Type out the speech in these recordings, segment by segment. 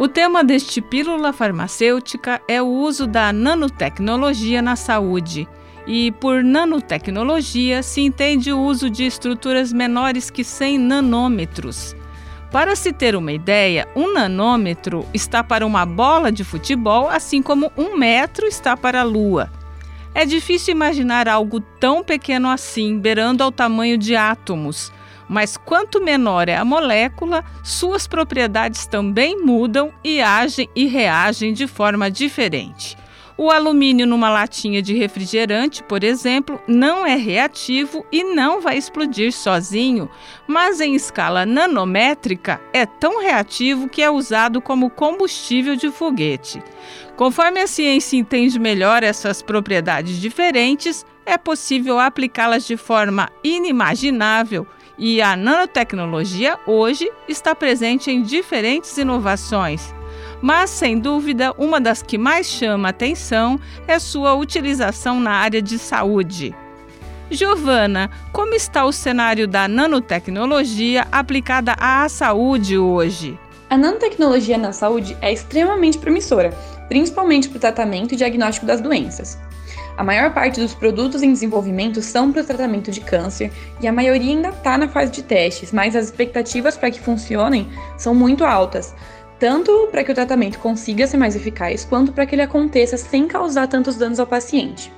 O tema deste Pílula Farmacêutica é o uso da nanotecnologia na saúde. E por nanotecnologia se entende o uso de estruturas menores que 100 nanômetros. Para se ter uma ideia, um nanômetro está para uma bola de futebol, assim como um metro está para a Lua. É difícil imaginar algo tão pequeno assim, beirando ao tamanho de átomos mas quanto menor é a molécula, suas propriedades também mudam e agem e reagem de forma diferente. O alumínio numa latinha de refrigerante, por exemplo, não é reativo e não vai explodir sozinho, mas em escala nanométrica é tão reativo que é usado como combustível de foguete. Conforme a ciência entende melhor essas propriedades diferentes, é possível aplicá-las de forma inimaginável e a nanotecnologia hoje está presente em diferentes inovações. Mas, sem dúvida, uma das que mais chama atenção é sua utilização na área de saúde. Giovana, como está o cenário da nanotecnologia aplicada à saúde hoje? A nanotecnologia na saúde é extremamente promissora, principalmente para o tratamento e diagnóstico das doenças. A maior parte dos produtos em desenvolvimento são para o tratamento de câncer e a maioria ainda está na fase de testes, mas as expectativas para que funcionem são muito altas, tanto para que o tratamento consiga ser mais eficaz, quanto para que ele aconteça sem causar tantos danos ao paciente.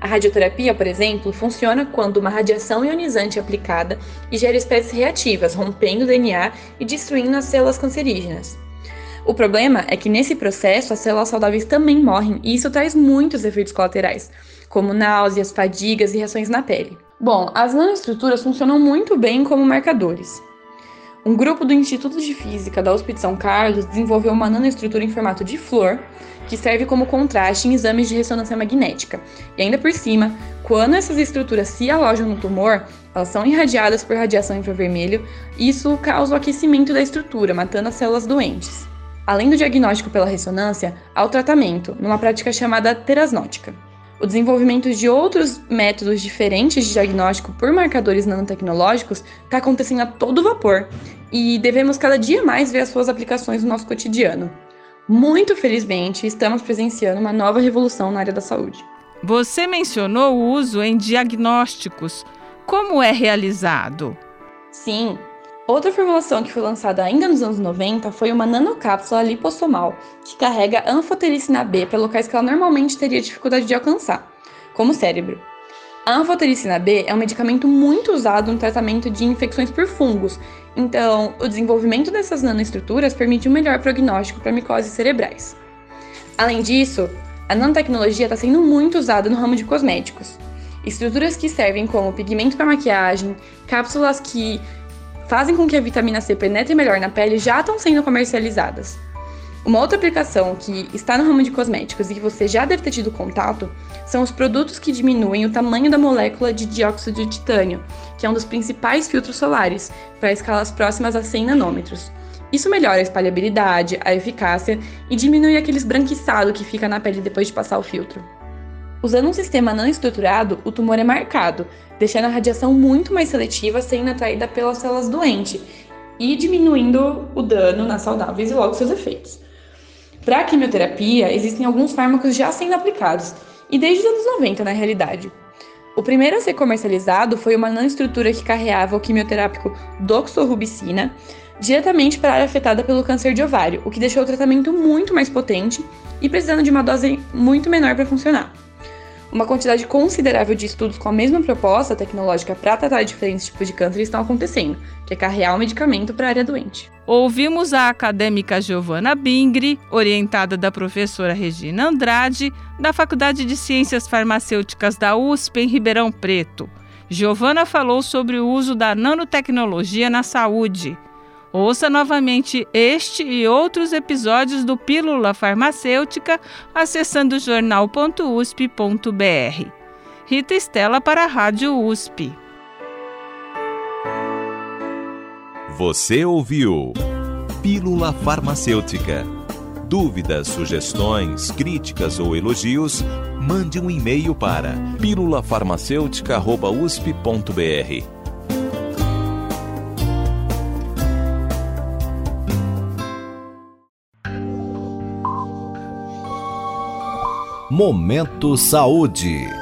A radioterapia, por exemplo, funciona quando uma radiação ionizante é aplicada e gera espécies reativas, rompendo o DNA e destruindo as células cancerígenas. O problema é que nesse processo as células saudáveis também morrem e isso traz muitos efeitos colaterais, como náuseas, fadigas e reações na pele. Bom, as nanoestruturas funcionam muito bem como marcadores. Um grupo do Instituto de Física da USP de São Carlos desenvolveu uma nanoestrutura em formato de flor que serve como contraste em exames de ressonância magnética. E ainda por cima, quando essas estruturas se alojam no tumor, elas são irradiadas por radiação infravermelho e isso causa o aquecimento da estrutura, matando as células doentes. Além do diagnóstico pela ressonância, há o tratamento, numa prática chamada terasnótica. O desenvolvimento de outros métodos diferentes de diagnóstico por marcadores nanotecnológicos está acontecendo a todo vapor e devemos cada dia mais ver as suas aplicações no nosso cotidiano. Muito felizmente, estamos presenciando uma nova revolução na área da saúde. Você mencionou o uso em diagnósticos. Como é realizado? Sim, Outra formulação que foi lançada ainda nos anos 90 foi uma nanocápsula lipossomal, que carrega anfotericina B para locais que ela normalmente teria dificuldade de alcançar, como o cérebro. A anfotericina B é um medicamento muito usado no tratamento de infecções por fungos, então o desenvolvimento dessas nanoestruturas permite um melhor prognóstico para micoses cerebrais. Além disso, a nanotecnologia está sendo muito usada no ramo de cosméticos. Estruturas que servem como pigmento para maquiagem, cápsulas que fazem com que a vitamina C penetre melhor na pele já estão sendo comercializadas. Uma outra aplicação que está no ramo de cosméticos e que você já deve ter tido contato são os produtos que diminuem o tamanho da molécula de dióxido de titânio, que é um dos principais filtros solares, para escalas próximas a 100 nanômetros. Isso melhora a espalhabilidade, a eficácia e diminui aquele esbranquiçado que fica na pele depois de passar o filtro. Usando um sistema não estruturado, o tumor é marcado, deixando a radiação muito mais seletiva, sendo atraída pelas células doentes e diminuindo o dano nas saudáveis e logo seus efeitos. Para a quimioterapia, existem alguns fármacos já sendo aplicados, e desde os anos 90 na realidade. O primeiro a ser comercializado foi uma nanoestrutura que carreava o quimioterápico doxorubicina diretamente para a área afetada pelo câncer de ovário, o que deixou o tratamento muito mais potente e precisando de uma dose muito menor para funcionar. Uma quantidade considerável de estudos com a mesma proposta tecnológica para tratar diferentes tipos de câncer estão acontecendo, que é carrear um medicamento para a área doente. Ouvimos a acadêmica Giovana Bingri, orientada da professora Regina Andrade, da Faculdade de Ciências Farmacêuticas da USP em Ribeirão Preto. Giovana falou sobre o uso da nanotecnologia na saúde. Ouça novamente este e outros episódios do Pílula Farmacêutica acessando jornal.usp.br. Rita Estela para a Rádio USP. Você ouviu Pílula Farmacêutica. Dúvidas, sugestões, críticas ou elogios, mande um e-mail para pílulafarmacêutica.usp.br. Momento Saúde.